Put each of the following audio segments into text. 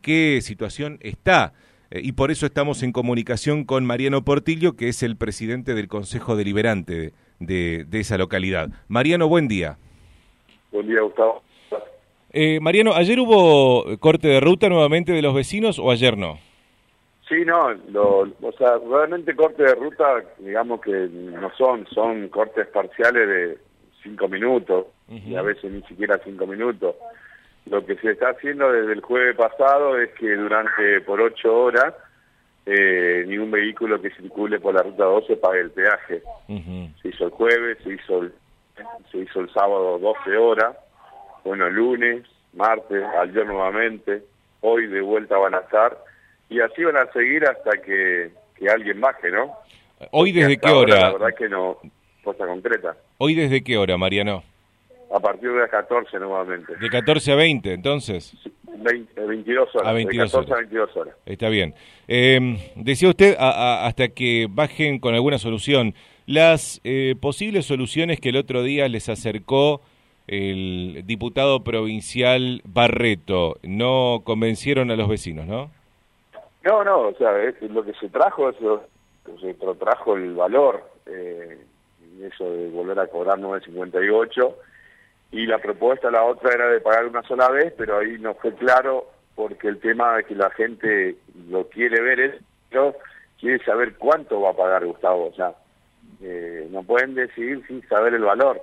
qué situación está. Eh, y por eso estamos en comunicación con Mariano Portillo, que es el presidente del Consejo Deliberante de, esa localidad. Mariano, buen día. Buen día, Gustavo. Eh, Mariano, ¿ayer hubo corte de ruta nuevamente de los vecinos o ayer no? Sí, no, o sea, realmente corte de ruta, digamos que no son, son cortes parciales de cinco minutos, y a veces ni siquiera cinco minutos. Lo que se está haciendo desde el jueves pasado es que durante por ocho horas eh, ningún vehículo que circule por la ruta 12 pague el peaje. Se hizo el jueves, se hizo el, se hizo el sábado 12 horas, bueno, el lunes, martes, ayer nuevamente, hoy de vuelta van a estar, y así van a seguir hasta que, que alguien baje, ¿no? ¿Hoy desde qué hora? La verdad que no, cosa concreta. ¿Hoy desde qué hora, Mariano? A partir de las 14 nuevamente. ¿De 14 a 20 entonces? 22 horas. A 22 de 14 a 22 horas. Está bien. Eh, decía usted, hasta que bajen con alguna solución, las eh, posibles soluciones que el otro día les acercó el diputado provincial Barreto no convencieron a los vecinos, ¿no? No, no, o sea, lo que se trajo, eso, se trajo el valor, eh, eso de volver a cobrar 958 y la propuesta, la otra era de pagar una sola vez, pero ahí no fue claro porque el tema de que la gente lo quiere ver es, pero quiere saber cuánto va a pagar Gustavo, o sea, eh, no pueden decidir sin saber el valor.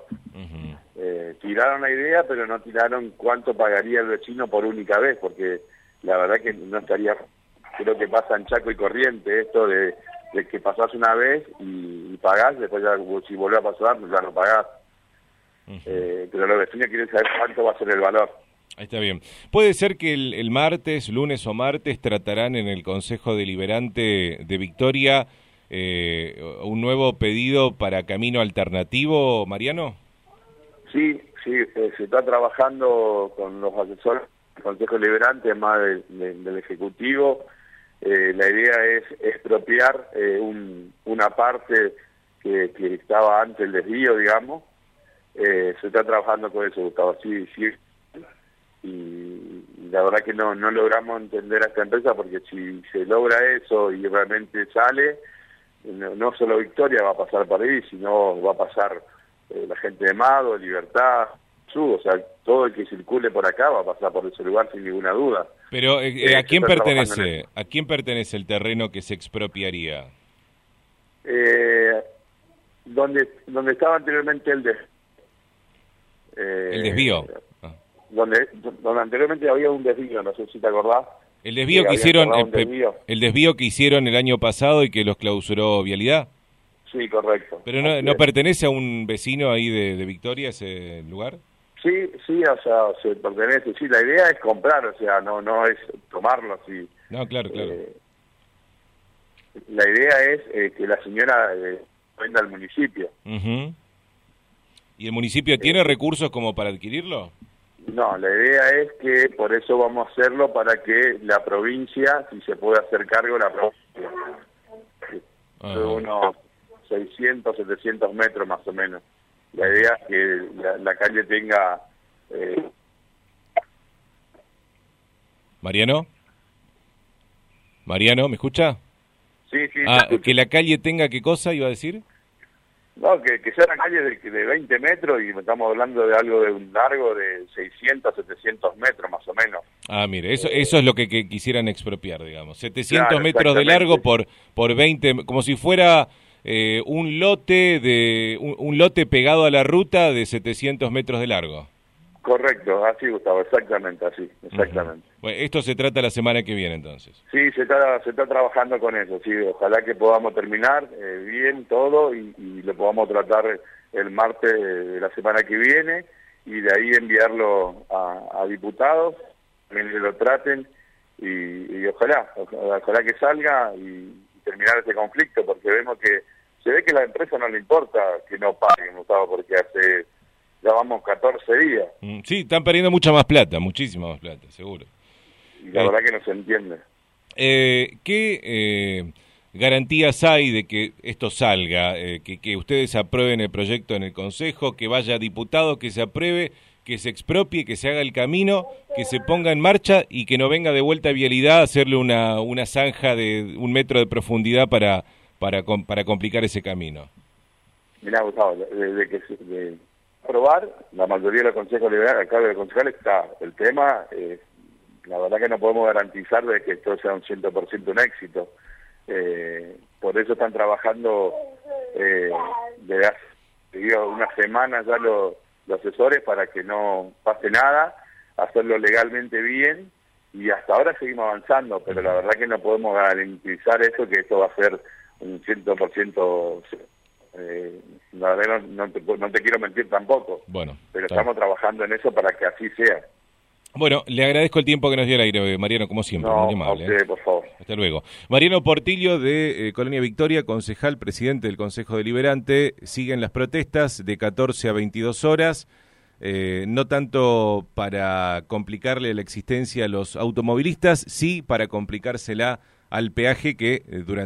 eh, tiraron la idea, pero no tiraron cuánto pagaría el vecino por única vez, porque la verdad que no estaría, creo que pasa en Chaco y Corriente esto de, que pasás una vez y, pagás, después ya si vuelve a pasar, ya no pagás. Eh, pero los vecinos quieren saber cuánto va a ser el valor. Ahí está bien. ¿Puede ser que el, martes, lunes o martes tratarán en el Consejo Deliberante de Victoria eh, un nuevo pedido para camino alternativo, Mariano? Sí, sí, eh, se está trabajando con los asesores del Consejo Deliberante, más del Ejecutivo. la idea es expropiar una parte que, que estaba antes el desvío, digamos, eh, se está trabajando con eso, Gustavo, sí, sí. Y la verdad que no, no logramos entender a esta empresa porque si se logra eso y realmente sale, no, solo Victoria va a pasar por ahí, sino va a pasar eh, la gente de Mado, Libertad, Sur, o sea, todo el que circule por acá va a pasar por ese lugar sin ninguna duda. Pero eh, ¿a quién pertenece? ¿A quién pertenece el terreno que se expropiaría? Eh, donde donde estaba anteriormente el de eh, el desvío. Donde, donde anteriormente había un desvío, no sé si te acordás. El desvío que, hicieron, el desvío. que hicieron el año pasado y que los clausuró Vialidad. Sí, correcto. ¿Pero no, no pertenece a un vecino ahí de, Victoria ese lugar? Sí, sí, o sea, se pertenece. Sí, la idea es comprar, o sea, no no es tomarlo así. No, claro, claro. Eh, la idea es eh, que la señora venda al municipio. ¿Y el municipio tiene recursos como para adquirirlo? No, la idea es que por eso vamos a hacerlo para que la provincia, si se puede hacer cargo, la provincia. De unos 600, 700 metros más o menos. La idea es que la, calle tenga... Eh... Mariano. Mariano, ¿me escucha? Sí, sí. Ah, que la calle tenga qué cosa iba a decir? No, que, que sea una calle de, de 20 metros y estamos hablando de algo de un largo de 600, 700 metros más o menos. Ah, mire, eso, eso es lo que, quisieran expropiar, digamos. 700 metros de largo por, por 20, como si fuera eh, un lote de un, lote pegado a la ruta de 700 metros de largo. Correcto, así Gustavo, exactamente así, exactamente. bueno, esto se trata la semana que viene entonces. Sí, se está, se está trabajando con eso, sí, ojalá que podamos terminar eh, bien todo y, lo podamos tratar el martes de la semana que viene y de ahí enviarlo a, diputados, que lo traten y, ojalá, ojalá, que salga y, terminar este conflicto porque vemos que se ve que a la empresa no le importa que no paguen, Gustavo, porque hace ya vamos 14 días. Mm, sí, están perdiendo mucha más plata, muchísima más plata, seguro. Y la verdad que no se entiende. Eh, ¿Qué eh, garantías hay de que esto salga, eh, que, que, ustedes aprueben el proyecto en el Consejo, que vaya diputado, que se apruebe, que se expropie, que se haga el camino, que se ponga en marcha y que no venga de vuelta a vialidad a hacerle una, una zanja de un metro de profundidad para, para, para complicar ese camino. Mirá, Gustavo, desde que de aprobar, la mayoría de los consejos liberales, acá de concejales está el tema, eh, la verdad que no podemos garantizar de que esto sea un 100% un éxito. Eh, por eso están trabajando eh, desde hace unas semanas ya los los asesores para que no pase nada, hacerlo legalmente bien y hasta ahora seguimos avanzando, pero la verdad que no podemos garantizar eso, que esto va a ser un 100%, eh, la verdad no, te, no te quiero mentir tampoco, bueno, pero estamos trabajando en eso para que así sea. Bueno, le agradezco el tiempo que nos dio el aire, Mariano, como siempre. No, amable, ¿eh? por favor. Hasta luego. Mariano Portillo, de eh, Colonia Victoria, concejal, presidente del Consejo Deliberante. Siguen las protestas de 14 a 22 horas. Eh, no tanto para complicarle la existencia a los automovilistas, sí para complicársela al peaje que durante